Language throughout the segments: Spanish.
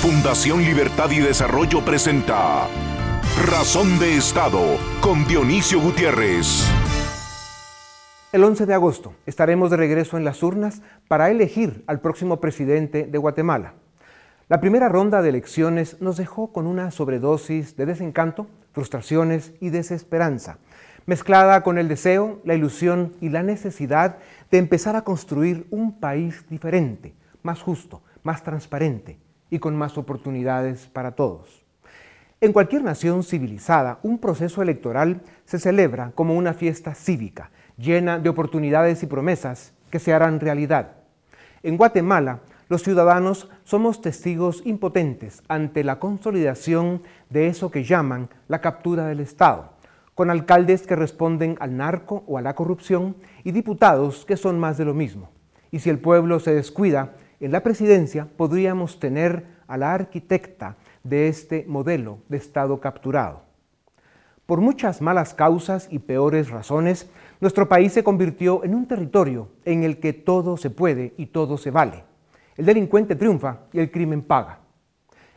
Fundación Libertad y Desarrollo presenta Razón de Estado con Dionisio Gutiérrez. El 11 de agosto estaremos de regreso en las urnas para elegir al próximo presidente de Guatemala. La primera ronda de elecciones nos dejó con una sobredosis de desencanto, frustraciones y desesperanza, mezclada con el deseo, la ilusión y la necesidad de empezar a construir un país diferente, más justo, más transparente, y con más oportunidades para todos. En cualquier nación civilizada, un proceso electoral se celebra como una fiesta cívica, llena de oportunidades y promesas que se harán realidad. En Guatemala, los ciudadanos somos testigos impotentes ante la consolidación de eso que llaman la captura del Estado, con alcaldes que responden al narco o a la corrupción y diputados que son más de lo mismo. Y si el pueblo se descuida, en la presidencia podríamos tener a la arquitecta de este modelo de Estado capturado. Por muchas malas causas y peores razones, nuestro país se convirtió en un territorio en el que todo se puede y todo se vale. El delincuente triunfa y el crimen paga.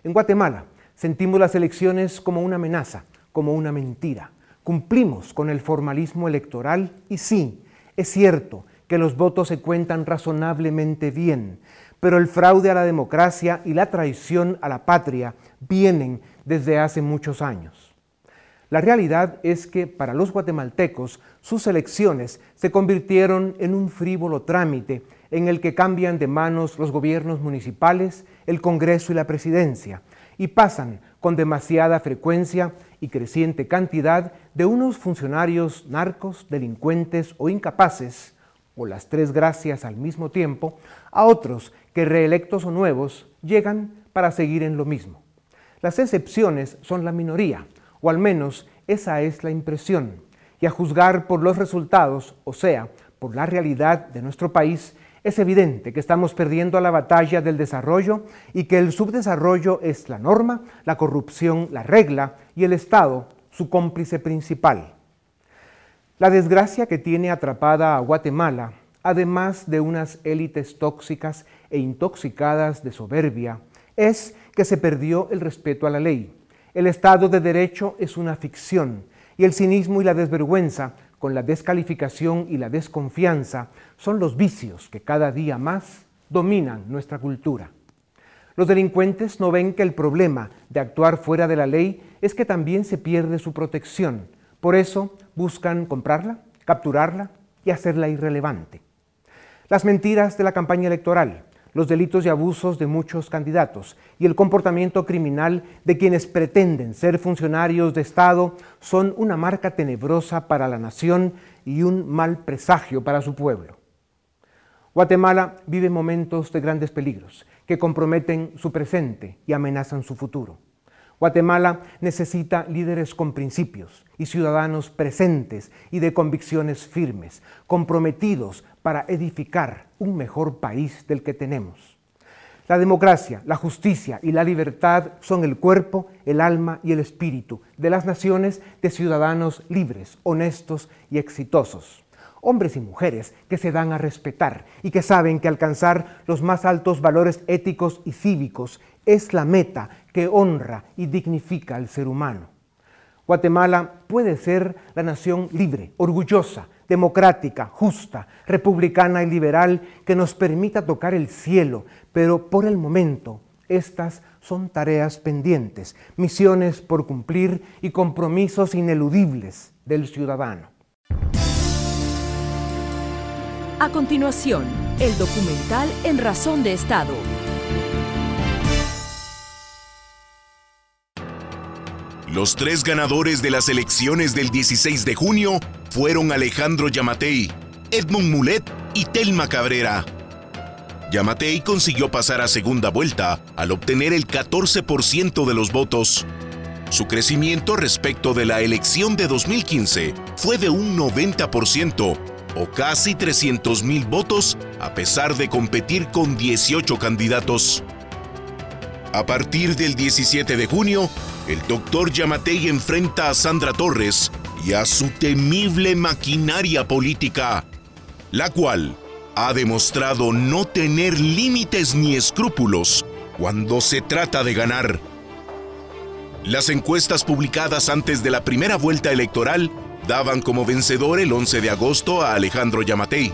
En Guatemala sentimos las elecciones como una amenaza, como una mentira. Cumplimos con el formalismo electoral y sí, es cierto que los votos se cuentan razonablemente bien, pero el fraude a la democracia y la traición a la patria vienen desde hace muchos años. La realidad es que para los guatemaltecos sus elecciones se convirtieron en un frívolo trámite en el que cambian de manos los gobiernos municipales, el Congreso y la Presidencia, y pasan con demasiada frecuencia y creciente cantidad de unos funcionarios narcos, delincuentes o incapaces, o las tres gracias al mismo tiempo, a otros que reelectos o nuevos llegan para seguir en lo mismo. Las excepciones son la minoría, o al menos esa es la impresión, y a juzgar por los resultados, o sea, por la realidad de nuestro país, es evidente que estamos perdiendo la batalla del desarrollo y que el subdesarrollo es la norma, la corrupción la regla y el Estado su cómplice principal. La desgracia que tiene atrapada a Guatemala además de unas élites tóxicas e intoxicadas de soberbia, es que se perdió el respeto a la ley. El Estado de Derecho es una ficción y el cinismo y la desvergüenza, con la descalificación y la desconfianza, son los vicios que cada día más dominan nuestra cultura. Los delincuentes no ven que el problema de actuar fuera de la ley es que también se pierde su protección. Por eso buscan comprarla, capturarla y hacerla irrelevante. Las mentiras de la campaña electoral, los delitos y abusos de muchos candidatos y el comportamiento criminal de quienes pretenden ser funcionarios de Estado son una marca tenebrosa para la nación y un mal presagio para su pueblo. Guatemala vive momentos de grandes peligros que comprometen su presente y amenazan su futuro. Guatemala necesita líderes con principios y ciudadanos presentes y de convicciones firmes, comprometidos para edificar un mejor país del que tenemos. La democracia, la justicia y la libertad son el cuerpo, el alma y el espíritu de las naciones de ciudadanos libres, honestos y exitosos. Hombres y mujeres que se dan a respetar y que saben que alcanzar los más altos valores éticos y cívicos es la meta que honra y dignifica al ser humano. Guatemala puede ser la nación libre, orgullosa, democrática, justa, republicana y liberal que nos permita tocar el cielo, pero por el momento estas son tareas pendientes, misiones por cumplir y compromisos ineludibles del ciudadano. A continuación, el documental En Razón de Estado Los tres ganadores de las elecciones del 16 de junio fueron Alejandro Yamatei, Edmond Mulet y Telma Cabrera. Yamatei consiguió pasar a segunda vuelta al obtener el 14% de los votos. Su crecimiento respecto de la elección de 2015 fue de un 90% o casi 300 mil votos a pesar de competir con 18 candidatos. A partir del 17 de junio, el doctor Yamatei enfrenta a Sandra Torres y a su temible maquinaria política, la cual ha demostrado no tener límites ni escrúpulos cuando se trata de ganar. Las encuestas publicadas antes de la primera vuelta electoral daban como vencedor el 11 de agosto a Alejandro Yamatei.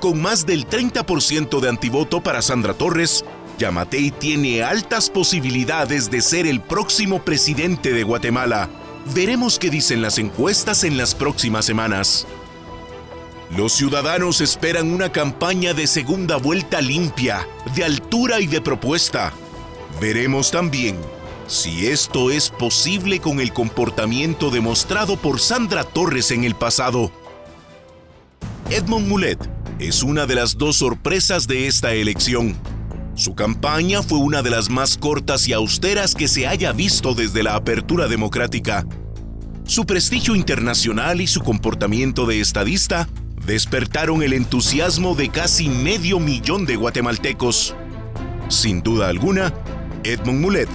Con más del 30% de antivoto para Sandra Torres, Yamatei tiene altas posibilidades de ser el próximo presidente de Guatemala. Veremos qué dicen las encuestas en las próximas semanas. Los ciudadanos esperan una campaña de segunda vuelta limpia, de altura y de propuesta. Veremos también si esto es posible con el comportamiento demostrado por Sandra Torres en el pasado. Edmond Mulet es una de las dos sorpresas de esta elección. Su campaña fue una de las más cortas y austeras que se haya visto desde la apertura democrática. Su prestigio internacional y su comportamiento de estadista despertaron el entusiasmo de casi medio millón de guatemaltecos. Sin duda alguna, Edmond Mulet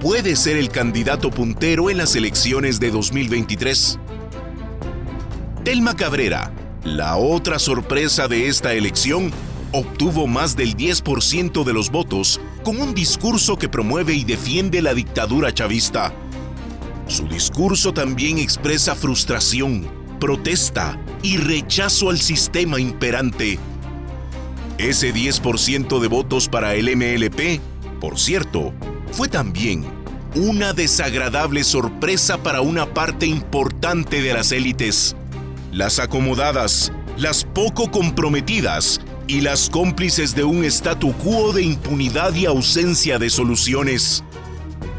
puede ser el candidato puntero en las elecciones de 2023. Telma Cabrera, la otra sorpresa de esta elección, obtuvo más del 10% de los votos con un discurso que promueve y defiende la dictadura chavista. Su discurso también expresa frustración, protesta y rechazo al sistema imperante. Ese 10% de votos para el MLP, por cierto, fue también una desagradable sorpresa para una parte importante de las élites. Las acomodadas, las poco comprometidas y las cómplices de un statu quo de impunidad y ausencia de soluciones.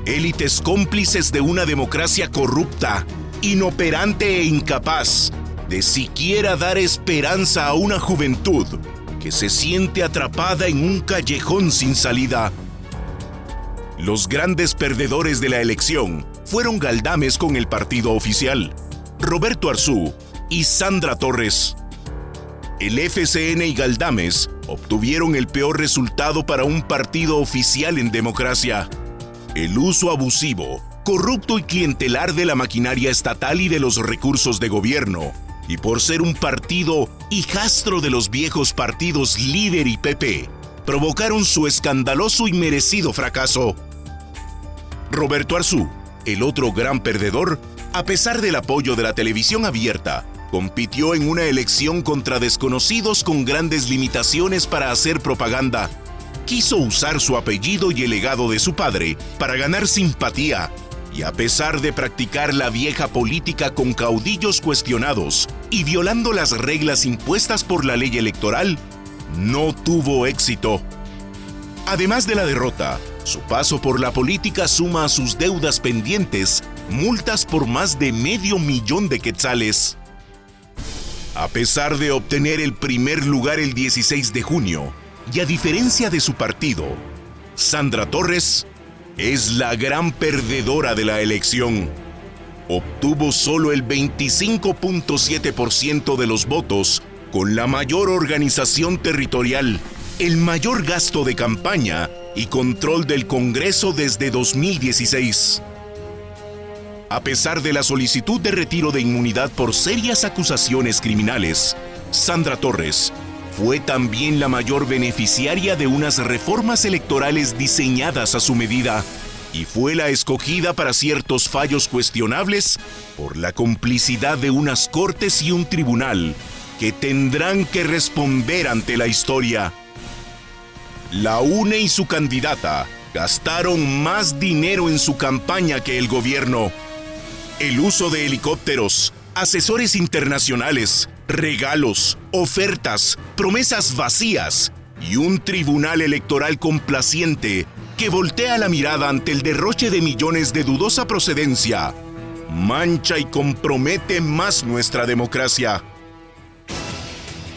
Élites cómplices de una democracia corrupta, inoperante e incapaz de siquiera dar esperanza a una juventud que se siente atrapada en un callejón sin salida. Los grandes perdedores de la elección fueron Galdames con el partido oficial, Roberto Arzú y Sandra Torres. El FCN y Galdames obtuvieron el peor resultado para un partido oficial en democracia. El uso abusivo, corrupto y clientelar de la maquinaria estatal y de los recursos de gobierno, y por ser un partido hijastro de los viejos partidos Líder y PP, provocaron su escandaloso y merecido fracaso. Roberto Arzú, el otro gran perdedor, a pesar del apoyo de la televisión abierta, compitió en una elección contra desconocidos con grandes limitaciones para hacer propaganda. Quiso usar su apellido y el legado de su padre para ganar simpatía, y a pesar de practicar la vieja política con caudillos cuestionados y violando las reglas impuestas por la ley electoral, no tuvo éxito. Además de la derrota, su paso por la política suma a sus deudas pendientes multas por más de medio millón de quetzales. A pesar de obtener el primer lugar el 16 de junio, y a diferencia de su partido, Sandra Torres es la gran perdedora de la elección. Obtuvo solo el 25.7% de los votos con la mayor organización territorial, el mayor gasto de campaña y control del Congreso desde 2016. A pesar de la solicitud de retiro de inmunidad por serias acusaciones criminales, Sandra Torres fue también la mayor beneficiaria de unas reformas electorales diseñadas a su medida y fue la escogida para ciertos fallos cuestionables por la complicidad de unas cortes y un tribunal que tendrán que responder ante la historia. La UNE y su candidata gastaron más dinero en su campaña que el gobierno. El uso de helicópteros, asesores internacionales, regalos, ofertas, promesas vacías y un tribunal electoral complaciente que voltea la mirada ante el derroche de millones de dudosa procedencia, mancha y compromete más nuestra democracia.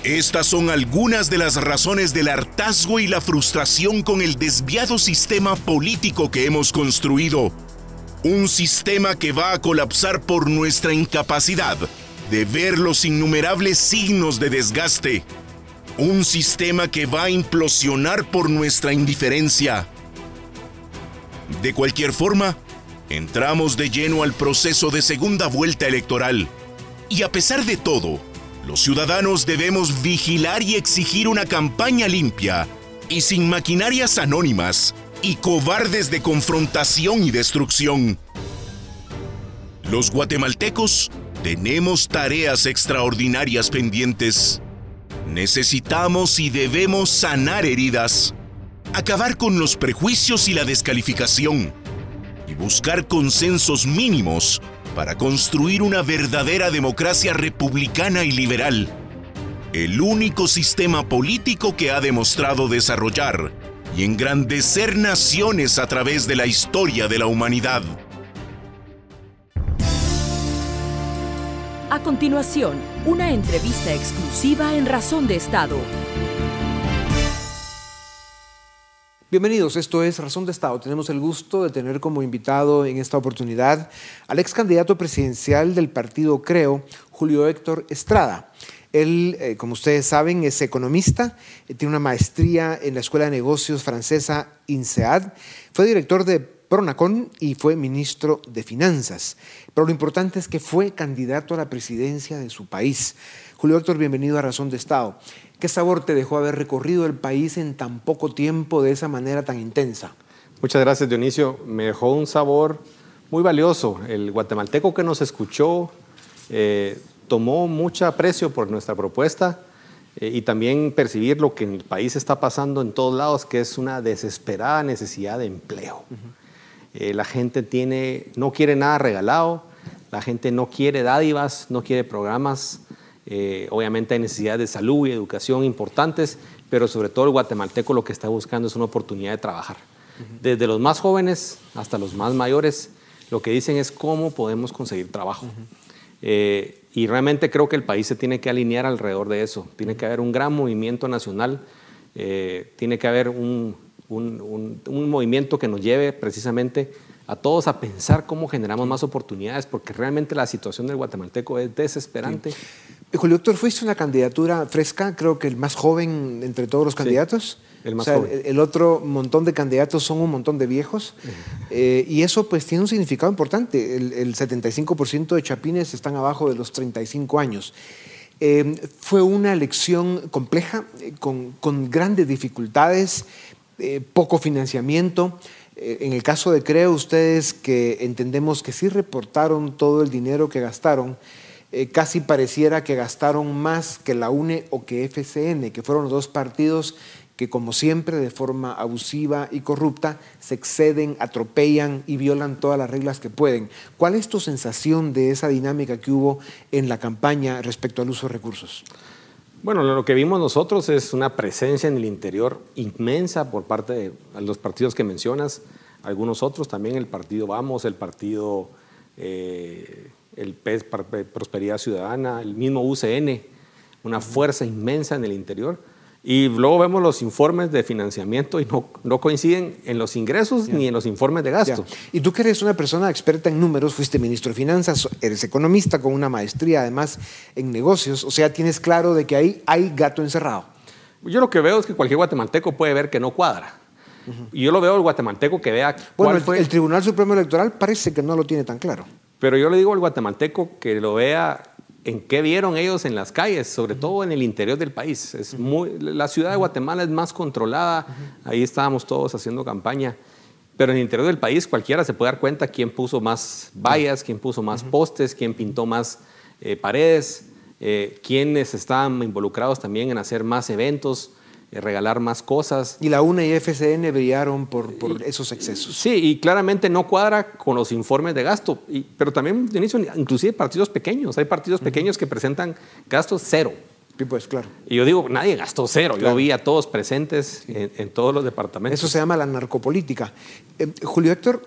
Estas son algunas de las razones del hartazgo y la frustración con el desviado sistema político que hemos construido. Un sistema que va a colapsar por nuestra incapacidad de ver los innumerables signos de desgaste. Un sistema que va a implosionar por nuestra indiferencia. De cualquier forma, entramos de lleno al proceso de segunda vuelta electoral. Y a pesar de todo, los ciudadanos debemos vigilar y exigir una campaña limpia y sin maquinarias anónimas y cobardes de confrontación y destrucción. Los guatemaltecos tenemos tareas extraordinarias pendientes. Necesitamos y debemos sanar heridas, acabar con los prejuicios y la descalificación y buscar consensos mínimos para construir una verdadera democracia republicana y liberal, el único sistema político que ha demostrado desarrollar y engrandecer naciones a través de la historia de la humanidad. A continuación, una entrevista exclusiva en Razón de Estado. Bienvenidos, esto es Razón de Estado. Tenemos el gusto de tener como invitado en esta oportunidad al ex candidato presidencial del partido Creo, Julio Héctor Estrada. Él, eh, como ustedes saben, es economista, eh, tiene una maestría en la Escuela de Negocios francesa INSEAD, fue director de Pronacon y fue ministro de Finanzas. Pero lo importante es que fue candidato a la presidencia de su país. Julio Héctor, bienvenido a Razón de Estado. ¿Qué sabor te dejó haber recorrido el país en tan poco tiempo de esa manera tan intensa? Muchas gracias, Dionisio. Me dejó un sabor muy valioso. El guatemalteco que nos escuchó eh, tomó mucho aprecio por nuestra propuesta eh, y también percibir lo que en el país está pasando en todos lados, que es una desesperada necesidad de empleo. Eh, la gente tiene, no quiere nada regalado, la gente no quiere dádivas, no quiere programas eh, obviamente hay necesidades de salud y educación importantes, pero sobre todo el guatemalteco lo que está buscando es una oportunidad de trabajar. Desde los más jóvenes hasta los más mayores, lo que dicen es cómo podemos conseguir trabajo. Eh, y realmente creo que el país se tiene que alinear alrededor de eso. Tiene que haber un gran movimiento nacional, eh, tiene que haber un, un, un movimiento que nos lleve precisamente a todos a pensar cómo generamos más oportunidades, porque realmente la situación del guatemalteco es desesperante. Julio Doctor, fuiste una candidatura fresca, creo que el más joven entre todos los candidatos. el más joven. El, otro montón de candidatos son un montón de viejos. Eh, y eso pues tiene un significado importante. El, 75% de chapines están abajo de los 35 años. Eh, fue una elección compleja, eh, con, con, grandes dificultades, poco financiamiento. Eh, en el caso de Creo, ustedes que entendemos que sí reportaron todo el dinero que gastaron, eh, casi pareciera que gastaron más que la UNE o que FCN, que fueron los dos partidos que como siempre de forma abusiva y corrupta se exceden, atropellan y violan todas las reglas que pueden. ¿Cuál es tu sensación de esa dinámica que hubo en la campaña respecto al uso de recursos? Bueno, lo que vimos nosotros es una presencia en el interior inmensa por parte de los partidos que mencionas, algunos otros también, el partido Vamos, el partido eh, el PES, Prosperidad Ciudadana, el mismo UCN, una fuerza inmensa en el interior. Y luego vemos los informes de financiamiento y no, no coinciden en los ingresos ni en los informes de gasto. Y tú que eres una persona experta en números, fuiste ministro de Finanzas, eres economista con una maestría además en negocios, o sea, tienes claro de que ahí hay gato encerrado. Yo lo que veo es que cualquier guatemalteco puede ver que no cuadra. Y yo lo veo el guatemalteco que vea bueno, el, el Tribunal Supremo Electoral parece que no lo tiene tan claro. Pero yo le digo al guatemalteco que lo vea en qué vieron ellos en las calles, sobre todo en el interior del país. Es muy, la ciudad de Guatemala es más controlada, ahí estábamos todos haciendo campaña, pero en el interior del país cualquiera se puede dar cuenta quién puso más vallas, quién puso más postes, quién pintó más eh, paredes, eh, quiénes estaban involucrados también en hacer más eventos. Eh, regalar más cosas. Y la UNE y FCN brillaron por, por esos excesos. Sí, y claramente no cuadra con los informes de gasto. Y, pero también, inicio, inclusive partidos pequeños. Hay partidos pequeños que presentan gastos cero. Sí, pues claro. Y yo digo, nadie gastó cero. Yo vi a todos presentes en, todos los departamentos. Eso se llama la narcopolítica. Eh, Julio Héctor,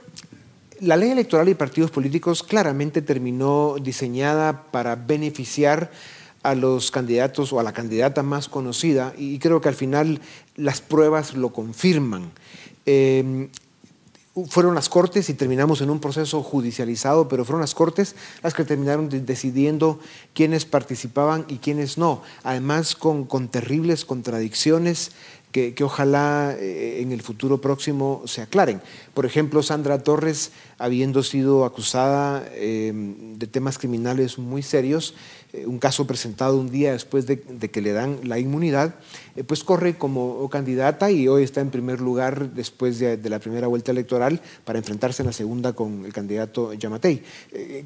la ley electoral y partidos políticos claramente terminó diseñada para beneficiar a los candidatos o a la candidata más conocida y creo que al final las pruebas lo confirman. Em, fueron las Cortes y terminamos en un proceso judicializado, pero fueron las Cortes las que terminaron decidiendo quiénes participaban y quiénes no. Además, con, con terribles contradicciones que, ojalá eh, en el futuro próximo se aclaren. Por ejemplo, Sandra Torres, habiendo sido acusada em, de temas criminales muy serios, eh, un caso presentado un día después de, que le dan la inmunidad, eh, pues corre como candidata y hoy está en primer lugar después de, la primera vuelta electoral para enfrentarse en la segunda con el candidato Yamatei.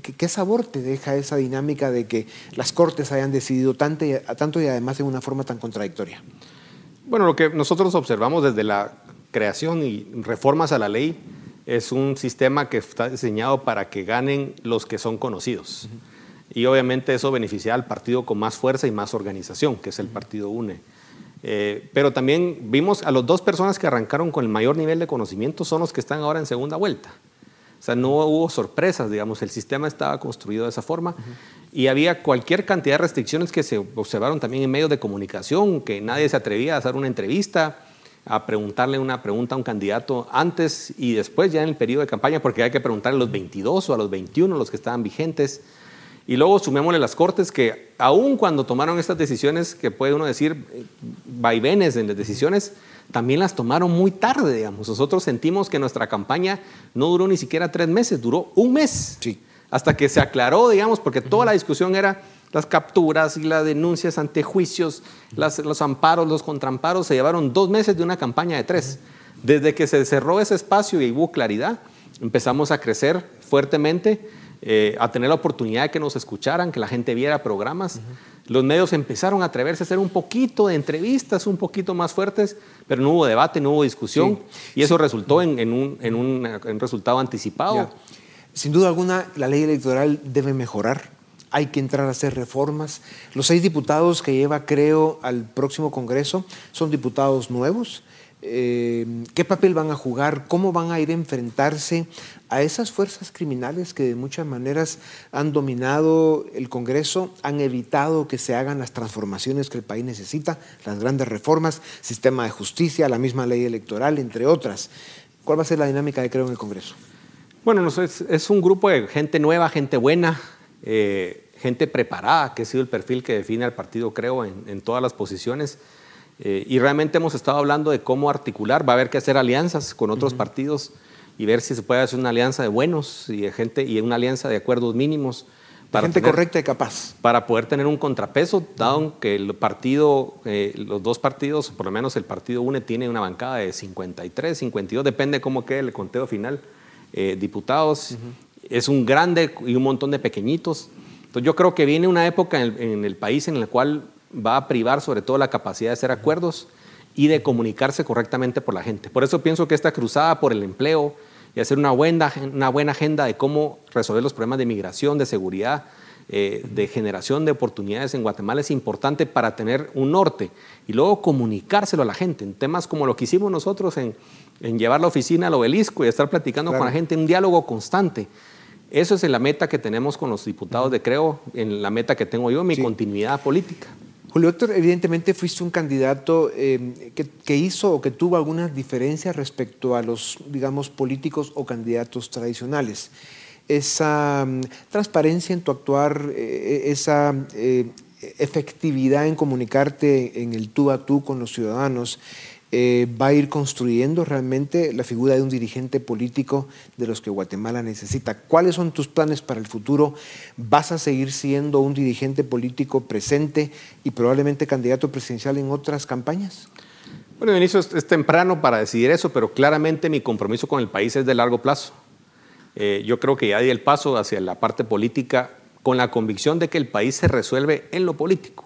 ¿qué, sabor te deja esa dinámica de que las Cortes hayan decidido tanto tanto y además de una forma tan contradictoria? Bueno, lo que nosotros observamos desde la creación y reformas a la ley es un sistema que está diseñado para que ganen los que son conocidos. Y obviamente eso beneficia al partido con más fuerza y más organización, que es el partido UNE. Eh, pero también vimos a las dos personas que arrancaron con el mayor nivel de conocimiento son los que están ahora en segunda vuelta. O sea, no hubo sorpresas, digamos, el sistema estaba construido de esa forma y había cualquier cantidad de restricciones que se observaron también en medios de comunicación, que nadie se atrevía a hacer una entrevista, a preguntarle una pregunta a un candidato antes y después ya en el periodo de campaña, porque hay que preguntarle a los 22 o a los 21, los que estaban vigentes. Y luego sumémosle las cortes que aun cuando tomaron estas decisiones, que puede uno decir eh, vaivenes en las decisiones, también las tomaron muy tarde, digamos. Nosotros sentimos que nuestra campaña no duró ni siquiera tres meses, duró un mes. Sí. Hasta que se aclaró, digamos, porque toda la discusión era las capturas y las denuncias ante juicios, los amparos, los contramparos, se llevaron dos meses de una campaña de tres. Desde que se cerró ese espacio y hubo claridad, empezamos a crecer fuertemente, eh, a tener la oportunidad de que nos escucharan, que la gente viera programas. Los medios empezaron a atreverse a hacer un poquito de entrevistas, un poquito más fuertes, pero no hubo debate, no hubo discusión, y eso resultó en, un, resultado anticipado. Sin duda alguna, la ley electoral debe mejorar, hay que entrar a hacer reformas. Los seis diputados que lleva, creo, al próximo Congreso son diputados nuevos eh, qué papel van a jugar, cómo van a ir a enfrentarse a esas fuerzas criminales que de muchas maneras han dominado el Congreso, han evitado que se hagan las transformaciones que el país necesita, las grandes reformas, sistema de justicia, la misma ley electoral, entre otras. ¿Cuál va a ser la dinámica de Creo en el Congreso? Bueno, es, un grupo de gente nueva, gente buena, eh, gente preparada, que ha sido el perfil que define al partido Creo en todas las posiciones. Eh, y realmente hemos estado hablando de cómo articular, va a haber que hacer alianzas con otros partidos y ver si se puede hacer una alianza de buenos y de gente y una alianza de acuerdos mínimos. Para gente correcta y capaz. Para poder tener un contrapeso, dado que el partido, eh, los dos partidos, por lo menos el partido UNE tiene una bancada de 53, 52, depende cómo quede el conteo final, eh, diputados. Es un grande y un montón de pequeñitos. Entonces yo creo que viene una época en el país en la cual va a privar sobre todo la capacidad de hacer acuerdos y de comunicarse correctamente por la gente. Por eso pienso que esta cruzada por el empleo y hacer una buena, una buena agenda de cómo resolver los problemas de migración, de seguridad, eh, de generación de oportunidades en Guatemala es importante para tener un norte y luego comunicárselo a la gente en temas como lo que hicimos nosotros en, llevar la oficina al obelisco y estar platicando con la gente, un diálogo constante. Eso es la meta que tenemos con los diputados de Creo, en la meta que tengo yo, mi continuidad política. Julio Héctor, evidentemente fuiste un candidato eh, que, hizo o que tuvo algunas diferencias respecto a los, digamos, políticos o candidatos tradicionales. Esa mm, transparencia en tu actuar, eh, esa eh, efectividad en comunicarte en el tú a tú con los ciudadanos, eh, va a ir construyendo realmente la figura de un dirigente político de los que Guatemala necesita. ¿Cuáles son tus planes para el futuro? ¿Vas a seguir siendo un dirigente político presente y probablemente candidato presidencial en otras campañas? Bueno, Benicio, es, temprano para decidir eso, pero claramente mi compromiso con el país es de largo plazo. Eh, yo creo que ya di el paso hacia la parte política con la convicción de que el país se resuelve en lo político.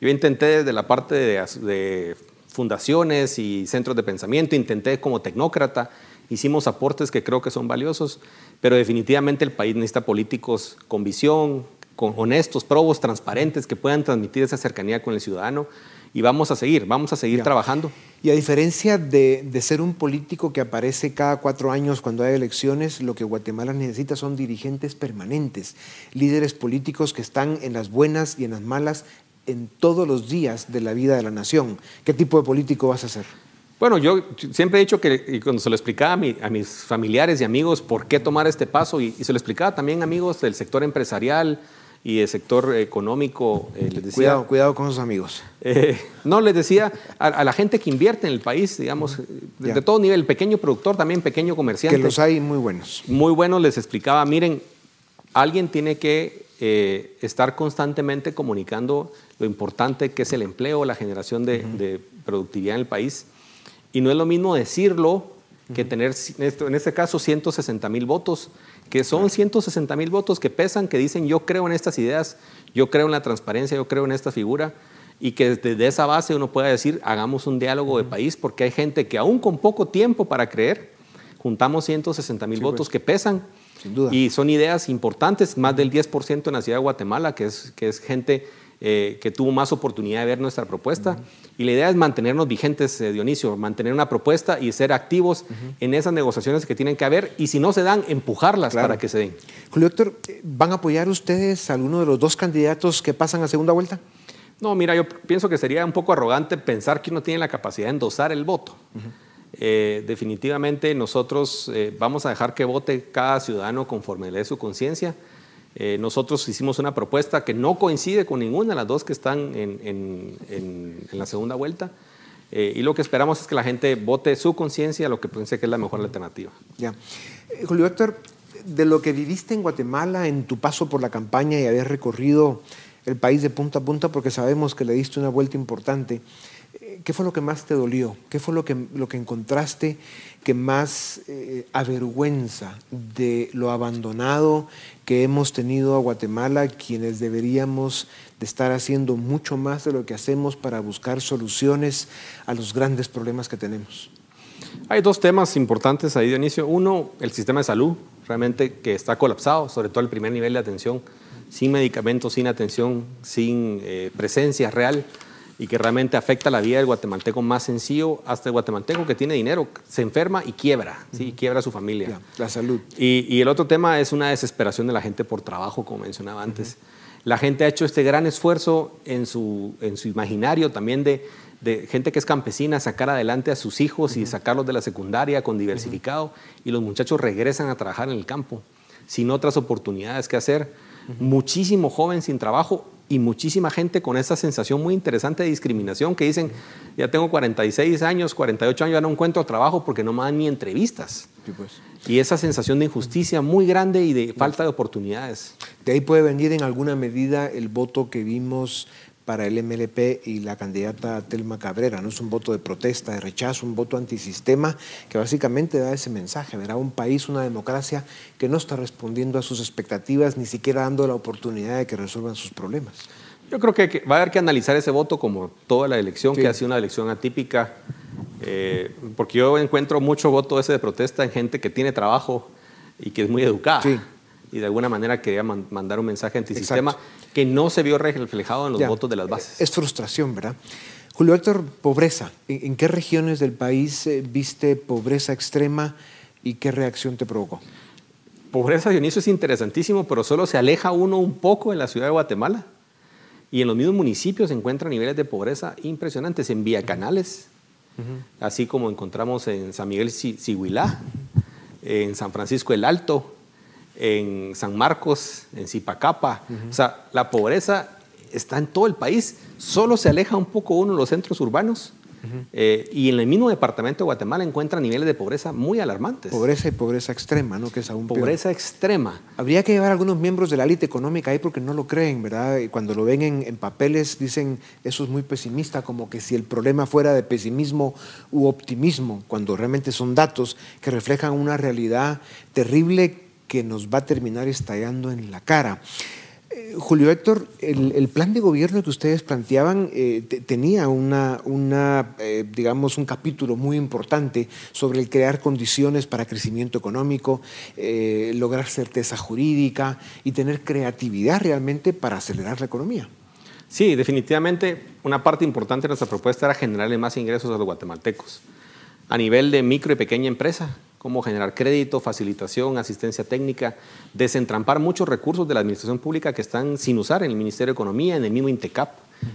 Yo intenté desde la parte de fundaciones y centros de pensamiento, intenté como tecnócrata, hicimos aportes que creo que son valiosos, pero definitivamente el país necesita políticos con visión, con honestos, probos, transparentes, que puedan transmitir esa cercanía con el ciudadano y vamos a seguir, vamos a seguir trabajando. Y a diferencia de, de, ser un político que aparece cada cuatro años cuando hay elecciones, lo que Guatemala necesita son dirigentes permanentes, líderes políticos que están en las buenas y en las malas en todos los días de la vida de la nación. ¿Qué tipo de político vas a ser? Bueno, yo siempre he dicho que y cuando se lo explicaba a, mis familiares y amigos por qué tomar este paso, y, se lo explicaba también a amigos del sector empresarial, y el sector económico, eh, les decía... Cuidado, cuidado con sus amigos. Eh, no, les decía a, la gente que invierte en el país, digamos, de, todo nivel, pequeño productor, también pequeño comerciante. Que los hay muy buenos. Muy buenos, les explicaba, miren, alguien tiene que eh, estar constantemente comunicando lo importante que es el empleo, la generación de, productividad en el país. Y no es lo mismo decirlo que tener, en este caso, 160 mil votos, que son 160 mil votos que pesan, que dicen yo creo en estas ideas, yo creo en la transparencia, yo creo en esta figura, y que desde esa base uno pueda decir, hagamos un diálogo de país, porque hay gente que aún con poco tiempo para creer, juntamos 160 mil votos pues. que pesan y son ideas importantes, más del 10% en la ciudad de Guatemala, que es, que es gente eh, que tuvo más oportunidad de ver nuestra propuesta. Y la idea es mantenernos vigentes, eh, Dionisio, mantener una propuesta y ser activos en esas negociaciones que tienen que haber y si no se dan, empujarlas para que se den. Julio Héctor, ¿van a apoyar ustedes a alguno de los dos candidatos que pasan a segunda vuelta? No, mira, yo pienso que sería un poco arrogante pensar que uno tiene la capacidad de endosar el voto. Eh, definitivamente nosotros eh, vamos a dejar que vote cada ciudadano conforme le dé su conciencia. Eh, nosotros hicimos una propuesta que no coincide con ninguna de las dos que están en, la segunda vuelta. y lo que esperamos es que la gente vote su conciencia, lo que piense que es la mejor alternativa. Ya. Julio Héctor, de lo que viviste en Guatemala en tu paso por la campaña y haber recorrido el país de punta a punta, porque sabemos que le diste una vuelta importante, ¿Qué fue lo que más te dolió? ¿Qué fue lo que, lo que encontraste que más eh, avergüenza de lo abandonado que hemos tenido a Guatemala, quienes deberíamos de estar haciendo mucho más de lo que hacemos para buscar soluciones a los grandes problemas que tenemos? Hay dos temas importantes ahí, Dionisio. Uno, el sistema de salud, realmente que está colapsado, sobre todo el primer nivel de atención, sin medicamentos, sin atención, sin eh, presencia real y que realmente afecta la vida del guatemalteco más sencillo, hasta el guatemalteco que tiene dinero, se enferma y quiebra, ¿sí? quiebra su familia. la salud. Y, el otro tema es una desesperación de la gente por trabajo, como mencionaba antes. La gente ha hecho este gran esfuerzo en su, en su imaginario también de, de gente que es campesina, sacar adelante a sus hijos y sacarlos de la secundaria con diversificado, y los muchachos regresan a trabajar en el campo, sin otras oportunidades que hacer. Muchísimo joven sin trabajo y muchísima gente con esa sensación muy interesante de discriminación que dicen, ya tengo 46 años, 48 años, ya no encuentro trabajo porque no me dan ni entrevistas. Pues. Y esa sensación de injusticia muy grande y de falta de oportunidades. De ahí puede venir en alguna medida el voto que vimos para el MLP y la candidata Telma Cabrera. No es un voto de protesta, de rechazo, un voto antisistema que básicamente da ese mensaje. Verá un país, una democracia que no está respondiendo a sus expectativas, ni siquiera dando la oportunidad de que resuelvan sus problemas. Yo creo que va a haber que analizar ese voto como toda la elección, que ha sido una elección atípica, eh, porque yo encuentro mucho voto ese de protesta en gente que tiene trabajo y que es muy educada. Y de alguna manera quería mandar un mensaje antisistema que no se vio reflejado en los votos de las bases. Es frustración, ¿verdad? Julio Héctor, pobreza. ¿En qué regiones del país eh, viste pobreza extrema y qué reacción te provocó? Pobreza, Dionisio, es interesantísimo, pero solo se aleja uno un poco en la ciudad de Guatemala. Y en los mismos municipios se encuentran niveles de pobreza impresionantes. En Vía Canales, así como encontramos en San Miguel Siguilá, en San Francisco el Alto, en San Marcos, en Zipacapa. O sea, la pobreza está en todo el país, solo se aleja un poco uno de los centros urbanos. Eh, y en el mismo departamento de Guatemala encuentra niveles de pobreza muy alarmantes. Pobreza y pobreza extrema, ¿no? Que es aún Pobreza extrema. Habría que llevar a algunos miembros de la élite económica ahí porque no lo creen, ¿verdad? Y cuando lo ven en, en, papeles dicen eso es muy pesimista, como que si el problema fuera de pesimismo u optimismo, cuando realmente son datos que reflejan una realidad terrible que nos va a terminar estallando en la cara. Eh, Julio Héctor, el, plan de gobierno que ustedes planteaban eh, tenía una, eh, digamos, un capítulo muy importante sobre el crear condiciones para crecimiento económico, lograr certeza jurídica y tener creatividad realmente para acelerar la economía. Sí, definitivamente una parte importante de nuestra propuesta era generarle más ingresos a los guatemaltecos a nivel de micro y pequeña empresa, cómo generar crédito, facilitación, asistencia técnica, desentrampar muchos recursos de la administración pública que están sin usar en el Ministerio de Economía, en el mismo INTECAP,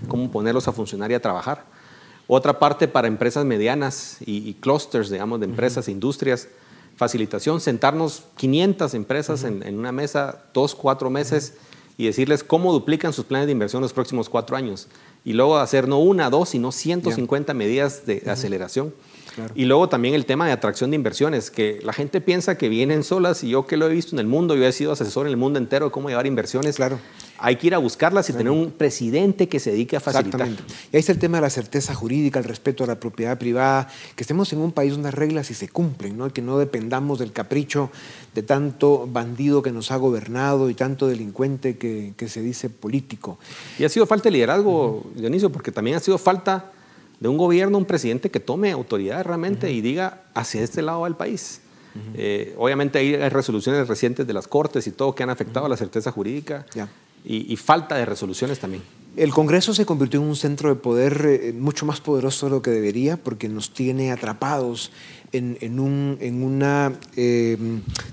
cómo ponerlos a funcionar y a trabajar. Otra parte para empresas medianas y, clusters, digamos, de empresas e industrias, facilitación, sentarnos 500 empresas en, una mesa, dos, cuatro meses, y decirles cómo duplican sus planes de inversión los próximos cuatro años. Y luego hacer no una, dos, sino 150 medidas de aceleración. Y luego también el tema de atracción de inversiones, que la gente piensa que vienen solas y yo que lo he visto en el mundo, yo he sido asesor en el mundo entero de cómo llevar inversiones. Claro. Hay que ir a buscarlas y tener un presidente que se dedique a facilitar. Exactamente. Y ahí está el tema de la certeza jurídica, el respeto a la propiedad privada, que estemos en un país donde las reglas sí se cumplen, ¿no? que no dependamos del capricho de tanto bandido que nos ha gobernado y tanto delincuente que, se dice político. Y ha sido falta de liderazgo, Dionisio, porque también ha sido falta de un gobierno, un presidente que tome autoridad realmente y diga hacia este lado va el país. Eh, obviamente hay, resoluciones recientes de las Cortes y todo que han afectado a la certeza jurídica y, falta de resoluciones también. El Congreso se convirtió en un centro de poder eh, mucho más poderoso de lo que debería porque nos tiene atrapados en, un, eh,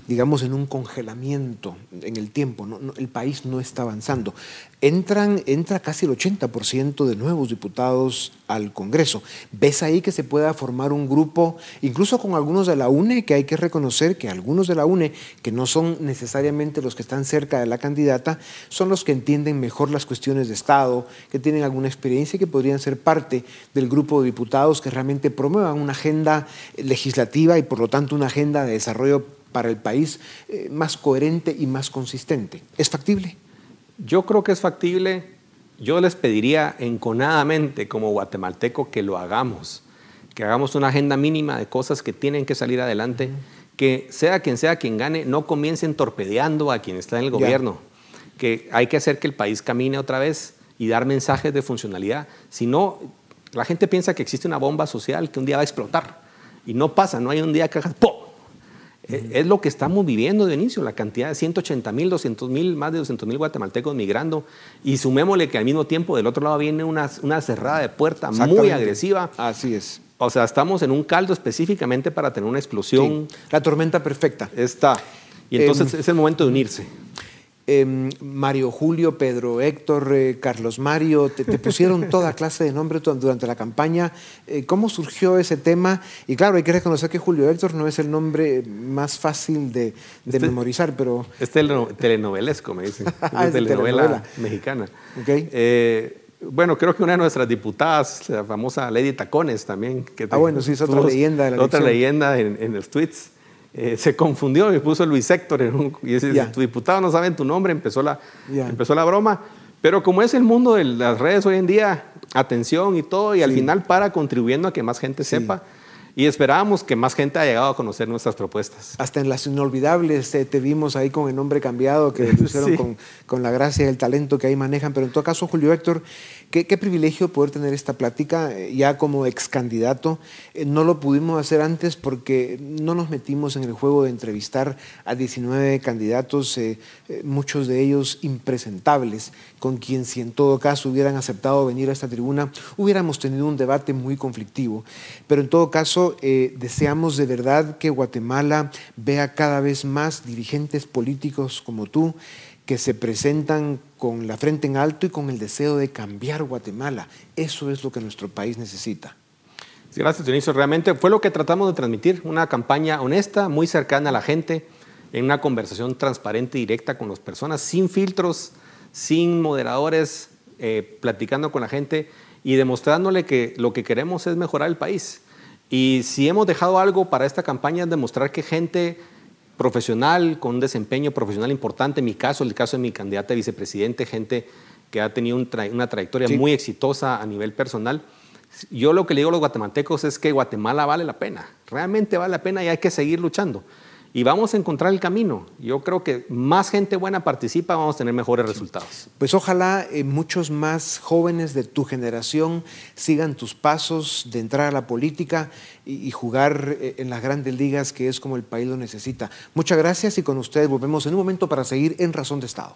digamos, en un congelamiento en el tiempo. el país no está avanzando. Entran, entra casi el 80% de nuevos diputados al Congreso. ¿Ves ahí que se pueda formar un grupo, incluso con algunos de la UNE, que hay que reconocer que algunos de la UNE, que no son necesariamente los que están cerca de la candidata, son los que entienden mejor las cuestiones de Estado, que tienen alguna experiencia y que podrían ser parte del grupo de diputados que realmente promuevan una agenda legislativa y por lo tanto una agenda de desarrollo para el país eh, más coherente y más consistente? ¿Es factible? Yo creo que es factible. Yo les pediría enconadamente como guatemalteco que lo hagamos, que hagamos una agenda mínima de cosas que tienen que salir adelante, que sea quien sea quien gane, no comiencen torpedeando a quien está en el gobierno, que hay que hacer que el país camine otra vez y dar mensajes de funcionalidad. Si no, la gente piensa que existe una bomba social que un día va a explotar y no pasa, no hay un día que hagas ¡pum! Es lo que estamos viviendo de inicio, la cantidad de 180 mil, 200 mil, más de 200 mil guatemaltecos migrando. Y sumémosle que al mismo tiempo del otro lado viene una, una cerrada de puerta muy agresiva. Así es. O sea, estamos en un caldo específicamente para tener una explosión. La tormenta perfecta. Está. Y entonces em, es el momento de unirse. Em, Mario Julio, Pedro Héctor, eh, Carlos Mario, te, pusieron toda clase de nombres durante la campaña. Eh, ¿Cómo surgió ese tema? Y claro, hay que reconocer que Julio Héctor no es el nombre más fácil de, este memorizar, pero... Es telenovelesco, me dicen. Ah, es telenovela, mexicana. Eh, bueno, creo que una de nuestras diputadas, la famosa Lady Tacones también. Que ah, bueno, sí, es otra leyenda de la Otra leyenda en, en los tweets. Eh, se confundió y puso Luis Héctor y dice, tu diputado no sabe tu nombre, empezó la, empezó la broma. Pero como es el mundo de las redes hoy en día, atención y todo, y al final para contribuyendo a que más gente sepa. Y esperábamos que más gente haya llegado a conocer nuestras propuestas. Hasta en las inolvidables eh, te vimos ahí con el nombre cambiado, que lo hicieron con, con, la gracia y el talento que ahí manejan. Pero en todo caso, Julio Héctor, Qué, privilegio poder tener esta plática eh, ya como ex candidato. Eh, no lo pudimos hacer antes porque no nos metimos en el juego de entrevistar a 19 candidatos, eh, muchos de ellos impresentables, con quien si en todo caso hubieran aceptado venir a esta tribuna, hubiéramos tenido un debate muy conflictivo. Pero en todo caso, deseamos de verdad que Guatemala vea cada vez más dirigentes políticos como tú que se presentan con la frente en alto y con el deseo de cambiar Guatemala. Eso es lo que nuestro país necesita. Gracias, Dionisio. Realmente fue lo que tratamos de transmitir, una campaña honesta, muy cercana a la gente, en una conversación transparente y directa con las personas, sin filtros, sin moderadores, eh, platicando con la gente y demostrándole que lo que queremos es mejorar el país. Y si hemos dejado algo para esta campaña es demostrar que gente profesional, con un desempeño profesional importante. En mi caso, el caso de mi candidata a vicepresidente, gente que ha tenido una trayectoria muy exitosa a nivel personal. Yo lo que le digo a los guatemaltecos es que Guatemala vale la pena, realmente vale la pena y hay que seguir luchando y vamos a encontrar el camino. Yo creo que más gente buena participa, vamos a tener mejores resultados. Pues ojalá eh, muchos más jóvenes de tu generación sigan tus pasos de entrar a la política y, jugar eh, en las grandes ligas, que es como el país lo necesita. Muchas gracias y con ustedes volvemos en un momento para seguir en Razón de Estado.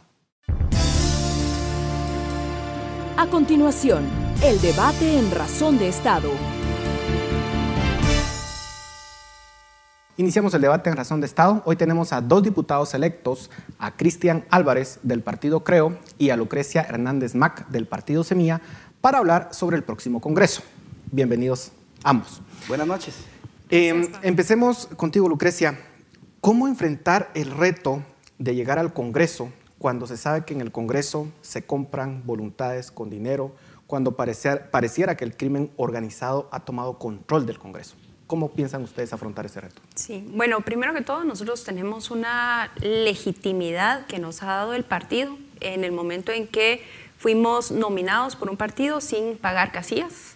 A continuación, el debate en Razón de Estado. Iniciamos el debate en Razón de Estado. Hoy tenemos a dos diputados electos, a Cristian Álvarez del Partido Creo y a Lucrecia Hernández Mac del Partido Semilla, para hablar sobre el próximo Congreso. Bienvenidos ambos. Buenas noches. Em, empecemos contigo, Lucrecia. ¿Cómo enfrentar el reto de llegar al Congreso cuando se sabe que en el Congreso se compran voluntades con dinero, cuando pareciera, que el crimen organizado ha tomado control del Congreso. ¿Cómo piensan ustedes afrontar ese reto? Sí, bueno, primero que todo, nosotros tenemos una legitimidad que nos ha dado el partido en el momento en que fuimos nominados por un partido sin pagar casillas.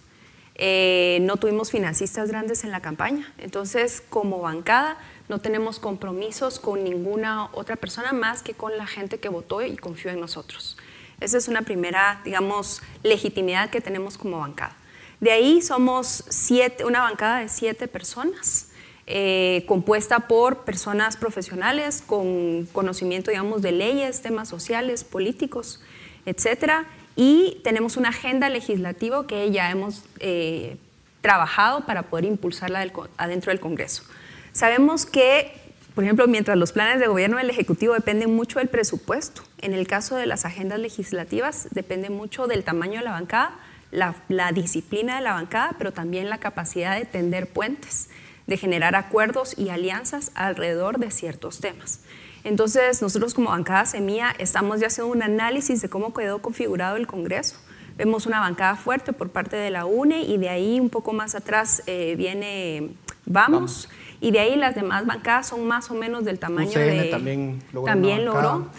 Eh, no tuvimos financistas grandes en la campaña. Entonces, como bancada, no tenemos compromisos con ninguna otra persona más que con la gente que votó y confió en nosotros. Esa es una primera, digamos, legitimidad que tenemos como bancada. De ahí somos siete, una bancada de siete personas, eh, compuesta por personas profesionales con conocimiento, digamos, de leyes, temas sociales, políticos, etcétera. Y tenemos una agenda legislativa que ya hemos eh, trabajado para poder impulsarla adentro del Congreso. Sabemos que, por ejemplo, mientras los planes de gobierno del Ejecutivo dependen mucho del presupuesto, en el caso de las agendas legislativas depende mucho del tamaño de la bancada, la, disciplina de la bancada, pero también la capacidad de tender puentes, de generar acuerdos y alianzas alrededor de ciertos temas. Entonces, nosotros como bancada Semilla estamos ya haciendo un análisis de cómo quedó configurado el Congreso. Vemos una bancada fuerte por parte de la UNE y de ahí un poco más atrás eh, viene Vamos y de ahí las demás bancadas son más o menos del tamaño de... también logró. También logró.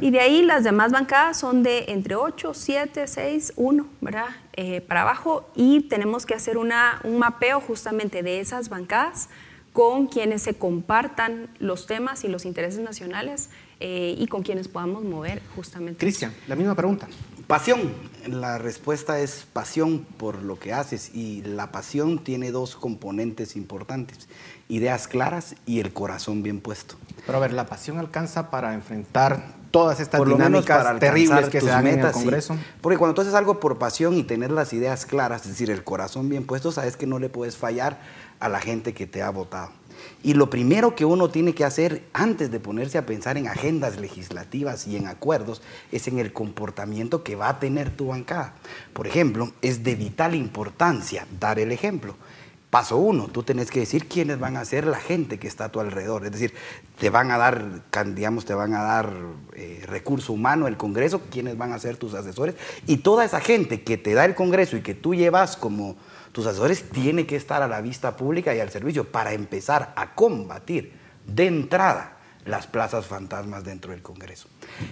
Y de ahí las demás bancadas son de entre 8, 7, 6, 1, ¿verdad? Eh, para abajo y tenemos que hacer una, un mapeo justamente de esas bancadas con quienes se compartan los temas y los intereses nacionales eh, y con quienes podamos mover justamente. Cristian, la misma pregunta. Pasión. La respuesta es pasión por lo que haces y la pasión tiene dos componentes importantes ideas claras y el corazón bien puesto. Pero a ver, la pasión alcanza para enfrentar todas estas dinámicas terribles que se dan en el Congreso. Porque cuando tú haces algo por pasión y tener las ideas claras, es decir, el corazón bien puesto, sabes que no le puedes fallar a la gente que te ha votado. Y lo primero que uno tiene que hacer antes de ponerse a pensar en agendas legislativas y en acuerdos es en el comportamiento que va a tener tu bancada. Por ejemplo, es de vital importancia dar el ejemplo. Paso uno, tú tenés que decir quiénes van a ser la gente que está a tu alrededor. Es decir, te van a dar, digamos, te van a dar eh, recurso humano el Congreso, quiénes van a ser tus asesores. Y toda esa gente que te da el Congreso y que tú llevas como tus asesores tiene que estar a la vista pública y al servicio para empezar a combatir de entrada las plazas fantasmas dentro del Congreso.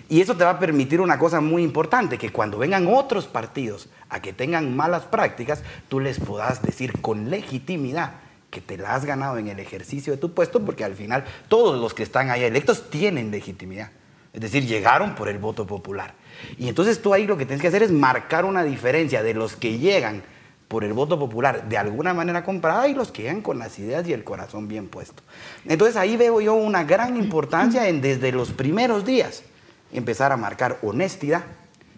Y eso te va a permitir una cosa muy importante, que cuando vengan otros partidos a que tengan malas prácticas, tú les puedas decir con legitimidad que te la has ganado en el ejercicio de tu puesto, porque al final todos los que están ahí electos tienen legitimidad. Es decir, llegaron por el voto popular. Y entonces tú ahí lo que tienes que hacer es marcar una diferencia de los que llegan por el voto popular de alguna manera comprada y los que llegan con las ideas y el corazón bien puesto. Entonces ahí veo yo una gran importancia en desde los primeros días empezar a marcar honestidad,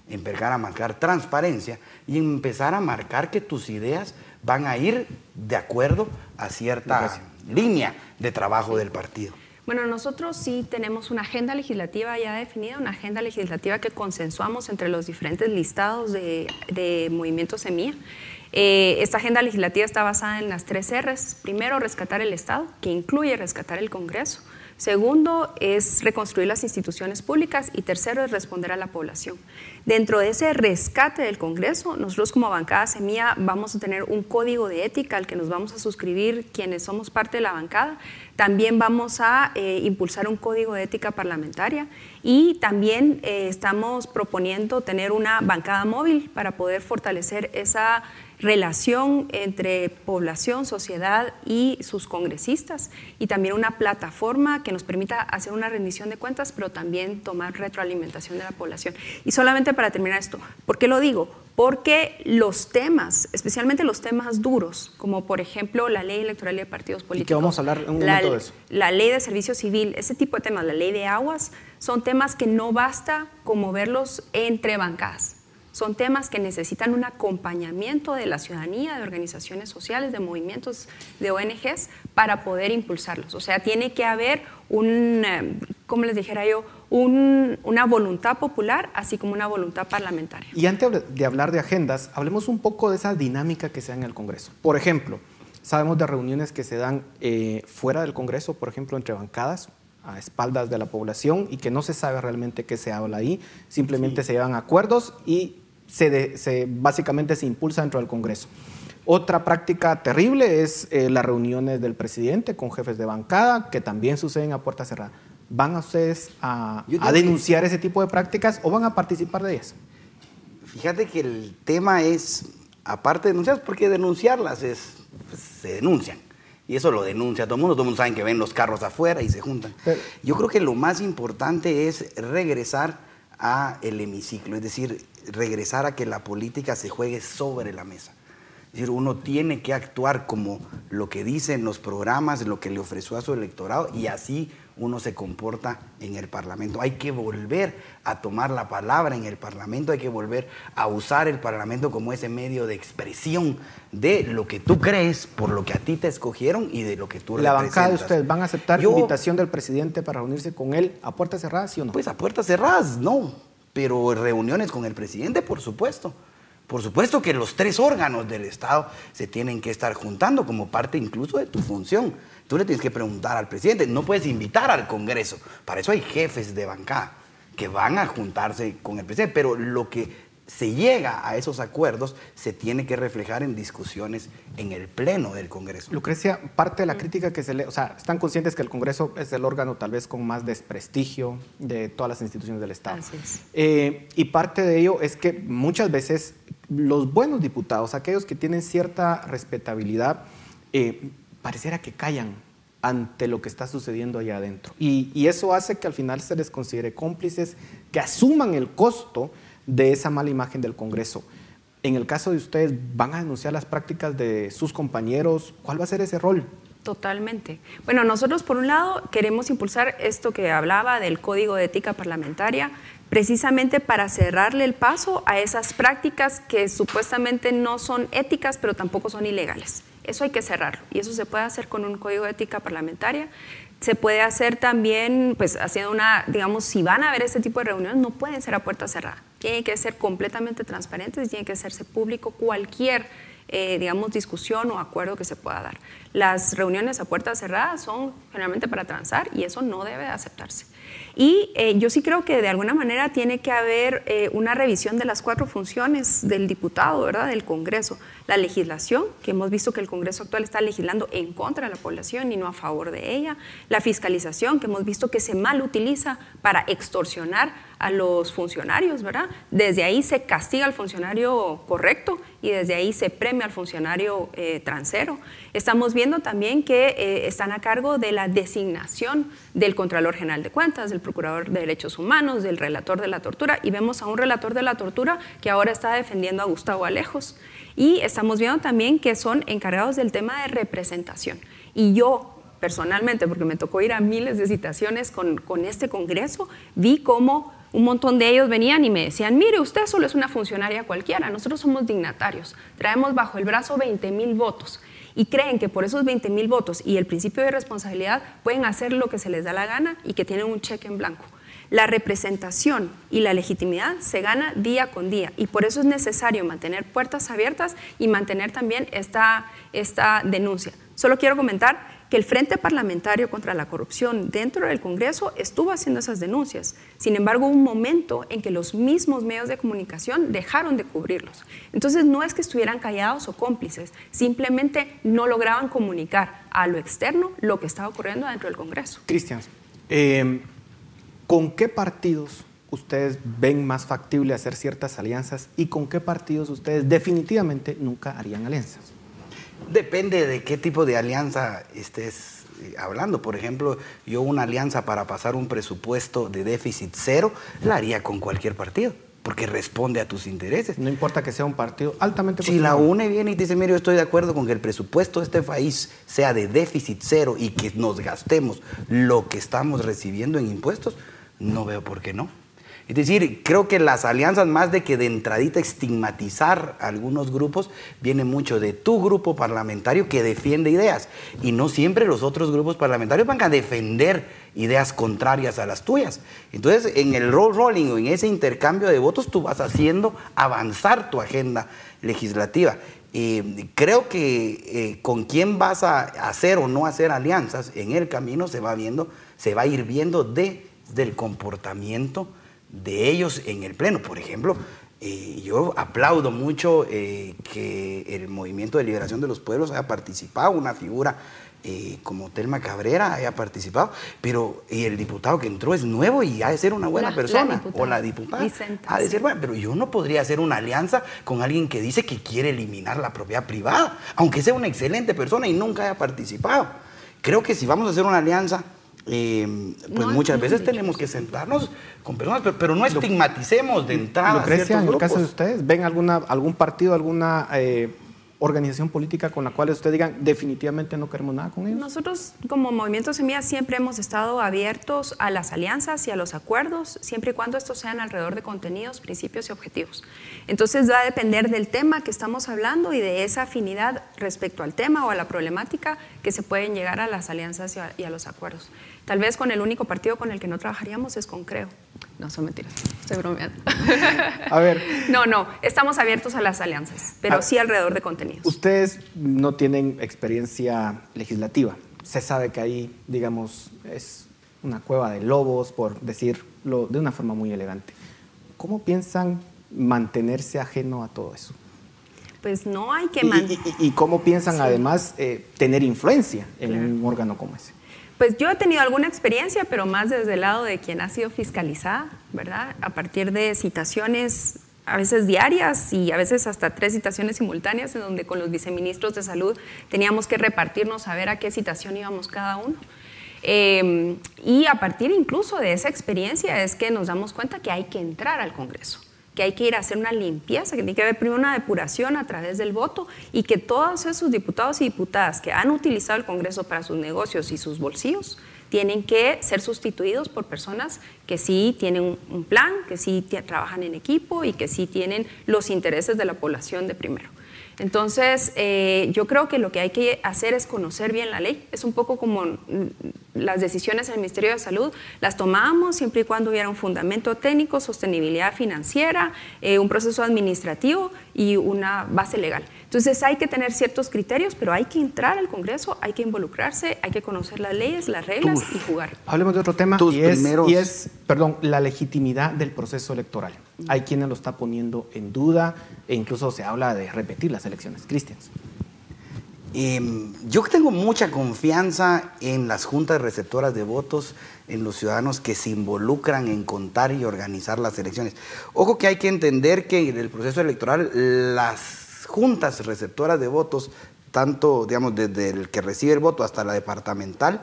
empezar a marcar transparencia y empezar a marcar que tus ideas van a ir de acuerdo a cierta línea de trabajo del partido. Bueno, nosotros sí tenemos una agenda legislativa ya definida, una agenda legislativa que consensuamos entre los diferentes listados de, de Movimiento Semilla. Eh, esta agenda legislativa está basada en las tres R's. Primero, rescatar el Estado, que incluye rescatar el Congreso. Segundo, es reconstruir las instituciones públicas. Y tercero, es responder a la población. Dentro de ese rescate del Congreso, nosotros como bancada Semilla vamos a tener un código de ética al que nos vamos a suscribir quienes somos parte de la bancada. También vamos a eh, impulsar un código de ética parlamentaria y también eh, estamos proponiendo tener una bancada móvil para poder fortalecer esa relación entre población, sociedad y sus congresistas y también una plataforma que nos permita hacer una rendición de cuentas, pero también tomar retroalimentación de la población. Y solamente para terminar esto, ¿por qué lo digo? Porque los temas, especialmente los temas duros, como por ejemplo la ley electoral de partidos políticos, ¿Y qué vamos a hablar un la, de eso? la ley de servicio civil, ese tipo de temas, la ley de aguas, son temas que no basta como verlos entre bancadas son temas que necesitan un acompañamiento de la ciudadanía, de organizaciones sociales, de movimientos, de ONGs, para poder impulsarlos. O sea, tiene que haber un, eh, como les dijera yo, una voluntad popular, así como una voluntad parlamentaria. Y antes de hablar de agendas, hablemos un poco de esa dinámica que se da en el Congreso. Por ejemplo, sabemos de reuniones que se dan eh, fuera del Congreso, por ejemplo, entre bancadas, a espaldas de la población y que no se sabe realmente qué se habla ahí, simplemente se llevan acuerdos y se, básicamente se impulsa dentro del Congreso. Otra práctica terrible es eh, las reuniones del presidente con jefes de bancada, que también suceden a puerta cerrada. ¿Van a ustedes a, denunciar ese tipo de prácticas o van a participar de ellas? Fíjate que el tema es, aparte de denunciar, porque denunciarlas es, pues, se denuncian. Y eso lo denuncia todo el mundo, todo el mundo sabe que ven los carros afuera y se juntan. Yo creo que lo más importante es regresar a el hemiciclo, es decir, regresar a que la política se juegue sobre la mesa. Es decir, uno tiene que actuar como lo que dicen los programas, lo que le ofreció a su electorado y así uno se comporta en el Parlamento. Hay que volver a tomar la palabra en el Parlamento, hay que volver a usar el Parlamento como ese medio de expresión de lo que tú crees, por lo que a ti te escogieron y de lo que tú ¿La bancada de ustedes van a aceptar la invitación del presidente para reunirse con él a puertas cerradas, sí o no? Pues a puertas cerradas, no. Pero reuniones con el presidente, por supuesto. Por supuesto que los tres órganos del Estado se tienen que estar juntando como parte incluso de tu función. Tú le tienes que preguntar al presidente, no puedes invitar al Congreso. Para eso hay jefes de bancada que van a juntarse con el presidente, pero lo que se llega a esos acuerdos se tiene que reflejar en discusiones en el Pleno del Congreso. Lucrecia, parte de la crítica que se le... O sea, están conscientes que el Congreso es el órgano tal vez con más desprestigio de todas las instituciones del Estado. Eh, y parte de ello es que muchas veces los buenos diputados, aquellos que tienen cierta respetabilidad, eh, pareciera que callan ante lo que está sucediendo allá adentro. y eso hace que al final se les considere cómplices, que asuman el costo de esa mala imagen del Congreso. En el caso de ustedes, ¿van a denunciar las prácticas de sus compañeros? ¿Cuál va a ser ese rol? Totalmente. Bueno, nosotros por un lado queremos impulsar esto que hablaba del Código de Ética Parlamentaria, precisamente para cerrarle el paso a esas prácticas que supuestamente no son éticas, pero tampoco son ilegales. Eso hay que cerrarlo y eso se puede hacer con un Código de Ética Parlamentaria se puede hacer también, pues haciendo una, digamos, si van a haber este tipo de reuniones, no pueden ser a puerta cerrada. Tienen que ser completamente transparentes, tiene que hacerse público cualquier, eh, digamos, discusión o acuerdo que se pueda dar. Las reuniones a puerta cerrada son generalmente para transar y eso no debe aceptarse. Y eh, yo sí creo que de alguna manera tiene que haber eh, una revisión de las cuatro funciones del diputado, ¿verdad? Del Congreso. La legislación, que hemos visto que el Congreso actual está legislando en contra de la población y no a favor de ella. La fiscalización, que hemos visto que se mal utiliza para extorsionar a los funcionarios, ¿verdad? Desde ahí se castiga al funcionario correcto y desde ahí se premia al funcionario eh, transero. Estamos viendo también que están a cargo de la designación del Contralor General de Cuentas, del Procurador de Derechos Humanos, del Relator de la Tortura, y vemos a un relator de la tortura que ahora está defendiendo a Gustavo Alejos. Y estamos viendo también que son encargados del tema de representación. Y yo personalmente, porque me tocó ir a miles de citaciones con, con este Congreso, vi cómo un montón de ellos venían y me decían, mire, usted solo es una funcionaria cualquiera, nosotros somos dignatarios, traemos bajo el brazo 20 mil votos y creen que por esos 20 mil votos y el principio de responsabilidad pueden hacer lo que se les da la gana y que tienen un cheque en blanco. La representación y la legitimidad se gana día con día y por eso es necesario mantener puertas abiertas y mantener también esta, esta denuncia. Solo quiero comentar que el Frente Parlamentario contra la Corrupción dentro del Congreso estuvo haciendo esas denuncias. Sin embargo, un momento en que los mismos medios de comunicación dejaron de cubrirlos. Entonces, no es que estuvieran callados o cómplices, simplemente no lograban comunicar a lo externo lo que estaba ocurriendo dentro del Congreso. Cristian, eh, ¿con qué partidos ustedes ven más factible hacer ciertas alianzas y con qué partidos ustedes definitivamente nunca harían alianzas? Depende de qué tipo de alianza estés eh, hablando. Por ejemplo, yo una alianza para pasar un presupuesto de déficit cero la haría con cualquier partido porque responde a tus intereses. No importa que sea un partido altamente Si la UNE viene y dice, mire, yo estoy de acuerdo con que el presupuesto de este país sea de déficit cero y que nos gastemos lo que estamos recibiendo en impuestos, no veo por qué no. Es decir, creo que las alianzas más de que de entradita estigmatizar a algunos grupos, viene mucho de tu grupo parlamentario que defiende ideas y no siempre los otros grupos parlamentarios van a defender ideas contrarias a las tuyas. Entonces, en el roll rolling o en ese intercambio de votos, tú vas haciendo avanzar tu agenda legislativa. Eh, creo que eh, con quién vas a hacer o no hacer alianzas en el camino se va viendo, se va a ir viendo desde el comportamiento de ellos en el pleno. Por ejemplo, eh, yo aplaudo mucho que el Movimiento de Liberación de los Pueblos haya participado, una figura eh, como Telma Cabrera haya participado, pero y el diputado que entró es nuevo y ha de ser una buena persona, o la diputada, ha de ser buena, pero yo no podría hacer una alianza con alguien que dice que quiere eliminar la propiedad privada, aunque sea una excelente persona y nunca haya participado. Creo que si vamos a hacer una alianza, eh, pues muchas veces tenemos que sentarnos con personas, pero, no estigmaticemos de entrada. Lucrecia, en el caso de ustedes, ¿ven alguna, algún partido, alguna eh, organización política con la cual ustedes digan definitivamente no queremos nada con ellos? Nosotros como Movimiento Semilla siempre hemos estado abiertos a las alianzas y a los acuerdos, siempre y cuando estos sean alrededor de contenidos, principios y objetivos. Entonces va a depender del tema que estamos hablando y de esa afinidad respecto al tema o a la problemática que se pueden llegar a las alianzas y a, los acuerdos. Tal vez con el único partido con el que no trabajaríamos es con Creo. No, son mentiras, estoy bromeando. A ver. No, no, estamos abiertos a las alianzas, pero ah, sí alrededor de contenidos. Ustedes no tienen experiencia legislativa. Se sabe que ahí, digamos, es una cueva de lobos, por decirlo de una forma muy elegante. ¿Cómo piensan mantenerse ajeno a todo eso? Pues no hay que... ¿Y, y, cómo piensan además eh, tener influencia en un órgano como ese? Pues yo he tenido alguna experiencia, pero más desde el lado de quien ha sido fiscalizada, ¿verdad? A partir de citaciones a veces diarias y a veces hasta tres citaciones simultáneas, en donde con los viceministros de salud teníamos que repartirnos a ver a qué citación íbamos cada uno. Em, y a partir incluso de esa experiencia es que nos damos cuenta que hay que entrar al Congreso que hay que ir a hacer una limpieza, que tiene que haber primero una depuración a través del voto y que todos esos diputados y diputadas que han utilizado el Congreso para sus negocios y sus bolsillos tienen que ser sustituidos por personas que sí tienen un plan, que sí trabajan en equipo y que sí tienen los intereses de la población de primero. Entonces, eh, yo creo que lo que hay que hacer es conocer bien la ley. Es un poco como mm, las decisiones del Ministerio de Salud, las tomamos siempre y cuando hubiera un fundamento técnico, sostenibilidad financiera, eh, un proceso administrativo y una base legal. Entonces hay que tener ciertos criterios, pero hay que entrar al Congreso, hay que involucrarse, hay que conocer las leyes, las reglas y jugar. Hablemos de otro tema y es, y es, perdón, la legitimidad del proceso electoral. Hay quienes lo está poniendo en duda e incluso se habla de repetir las elecciones. Cristian. Em, yo tengo mucha confianza en las juntas receptoras de votos, en los ciudadanos que se involucran en contar y organizar las elecciones. Ojo que hay que entender que en el proceso electoral las juntas receptoras de votos, tanto, digamos, desde el que recibe el voto hasta la departamental,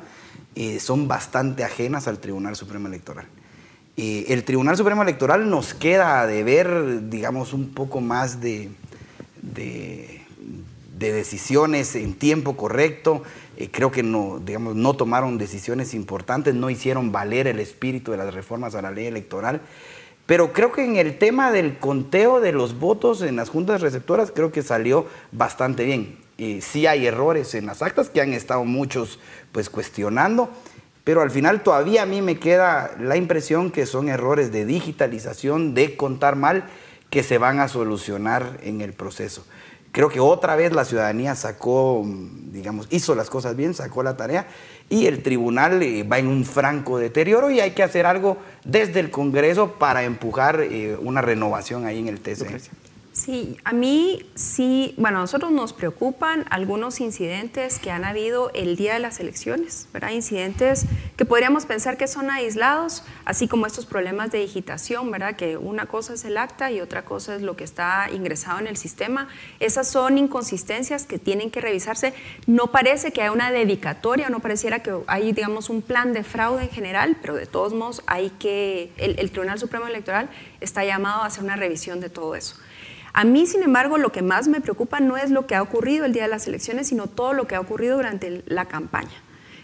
eh, son bastante ajenas al Tribunal Supremo Electoral. Eh, el Tribunal Supremo Electoral nos queda de ver, digamos, un poco más de, decisiones en tiempo correcto. Eh, creo que no, digamos, no tomaron decisiones importantes, no hicieron valer el espíritu de las reformas a la ley electoral. Pero creo que en el tema del conteo de los votos en las juntas receptoras, creo que salió bastante bien. Y sí hay errores en las actas que han estado muchos pues cuestionando, pero al final todavía a mí me queda la impresión que son errores de digitalización, de contar mal, que se van a solucionar en el proceso. Creo que otra vez la ciudadanía sacó, digamos, hizo las cosas bien, sacó la tarea y el tribunal eh, va en un franco deterioro y hay que hacer algo desde el Congreso para empujar eh, una renovación ahí en el TC. Sí, a mí sí, bueno, a nosotros nos preocupan algunos incidentes que han habido el día de las elecciones, ¿verdad? Incidentes que podríamos pensar que son aislados, así como estos problemas de digitación, ¿verdad? Que una cosa es el acta y otra cosa es lo que está ingresado en el sistema. Esas son inconsistencias que tienen que revisarse. No parece que haya una dedicatoria, no pareciera que hay, digamos, un plan de fraude en general, pero de todos modos hay que, el, el Tribunal Supremo Electoral está llamado a hacer una revisión de todo eso. A mí, sin embargo, lo que más me preocupa no es lo que ha ocurrido el día de las elecciones, sino todo lo que ha ocurrido durante la campaña.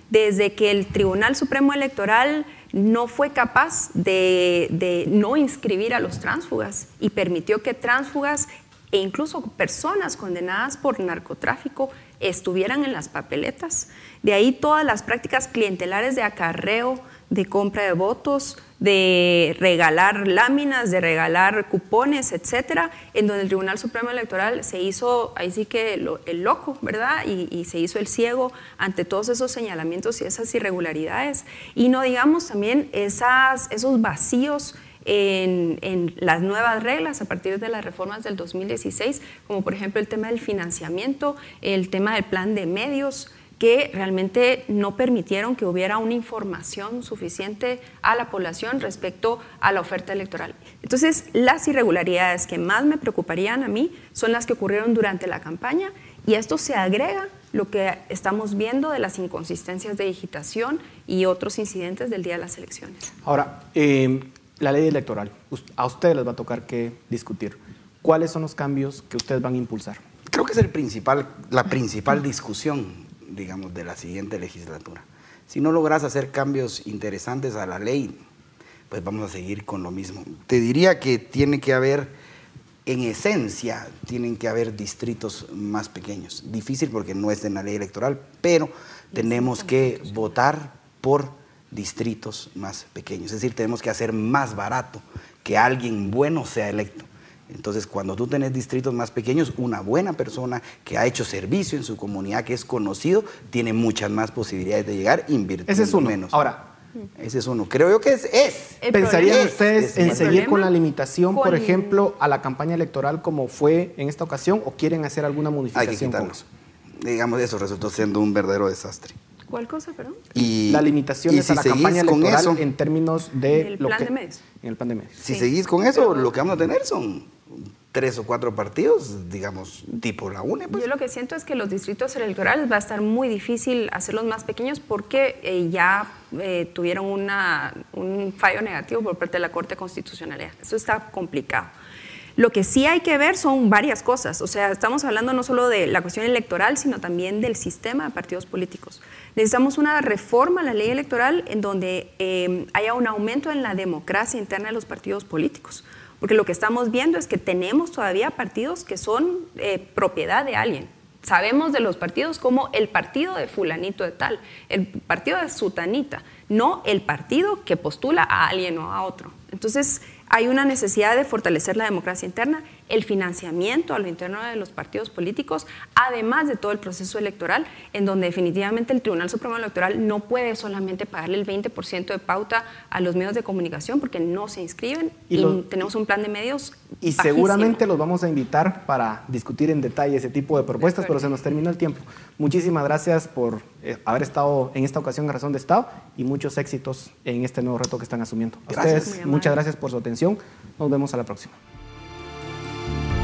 Desde que el Tribunal Supremo Electoral no fue capaz de, no inscribir a los tránsfugas y permitió que tránsfugas e incluso personas condenadas por narcotráfico estuvieran en las papeletas. De ahí todas las prácticas clientelares de acarreo, de compra de votos, de regalar láminas, de regalar cupones, etcétera, en donde el Tribunal Supremo Electoral se hizo, ahí sí que el loco, ¿verdad? Y, se hizo el ciego ante todos esos señalamientos y esas irregularidades. Y no digamos también esas, esos vacíos en, en, las nuevas reglas a partir de las reformas del 2016, como por ejemplo el tema del financiamiento, el tema del plan de medios, que realmente no permitieron que hubiera una información suficiente a la población respecto a la oferta electoral. Entonces, las irregularidades que más me preocuparían a mí son las que ocurrieron durante la campaña y esto se agrega lo que estamos viendo de las inconsistencias de digitación y otros incidentes del día de las elecciones. Ahora, eh, la ley electoral, a ustedes les va a tocar que discutir. ¿Cuáles son los cambios que ustedes van a impulsar? Creo que es el principal, la principal discusión digamos, de la siguiente legislatura. Si no logras hacer cambios interesantes a la ley, pues vamos a seguir con lo mismo. Te diría que tiene que haber, en esencia, tienen que haber distritos más pequeños. Difícil porque no es en la ley electoral, pero tenemos que votar por distritos más pequeños. Es decir, tenemos que hacer más barato que alguien bueno sea electo. Entonces, cuando tú tenés distritos más pequeños, una buena persona que ha hecho servicio en su comunidad, que es conocido, tiene muchas más posibilidades de llegar invirtiendo Ese es uno. menos. Ahora, ese es uno. Creo yo que es. es. ¿Pensarían ustedes en seguir con la limitación, por ejemplo, a la campaña electoral como fue en esta ocasión o quieren hacer alguna modificación? Hay que Digamos, eso resultó siendo un verdadero desastre. ¿Cuál cosa, perdón? Y, la limitación a la campaña electoral en términos de... el plan de medios. En el plan de medios. Si seguís con eso, lo que vamos a tener son tres o cuatro partidos, digamos, tipo la UNE. Pues. Yo lo que siento es que los distritos electorales va a estar muy difícil hacerlos más pequeños porque eh, ya eh, tuvieron una, un fallo negativo por parte de la Corte Constitucional. Eso está complicado. Lo que sí hay que ver son varias cosas. O sea, estamos hablando no solo de la cuestión electoral, sino también del sistema de partidos políticos. Necesitamos una reforma a la ley electoral en donde eh, haya un aumento en la democracia interna de los partidos políticos. Porque lo que estamos viendo es que tenemos todavía partidos que son eh, propiedad de alguien. Sabemos de los partidos como el partido de fulanito de tal, el partido de sutanita, no el partido que postula a alguien o a otro. Entonces, hay una necesidad de fortalecer la democracia interna, el financiamiento a lo interno de los partidos políticos, además de todo el proceso electoral, en donde definitivamente el Tribunal Supremo Electoral no puede solamente pagarle el 20% de pauta a los medios de comunicación porque no se inscriben y, tenemos un plan de medios. Y seguramente los vamos a invitar para discutir en detalle ese tipo de propuestas, pero se nos terminó el tiempo. Muchísimas gracias por eh, haber estado en esta ocasión en Razón de Estado y muchos éxitos en este nuevo reto que están asumiendo. A ustedes, muchas gracias por su atención. Nos vemos a la próxima.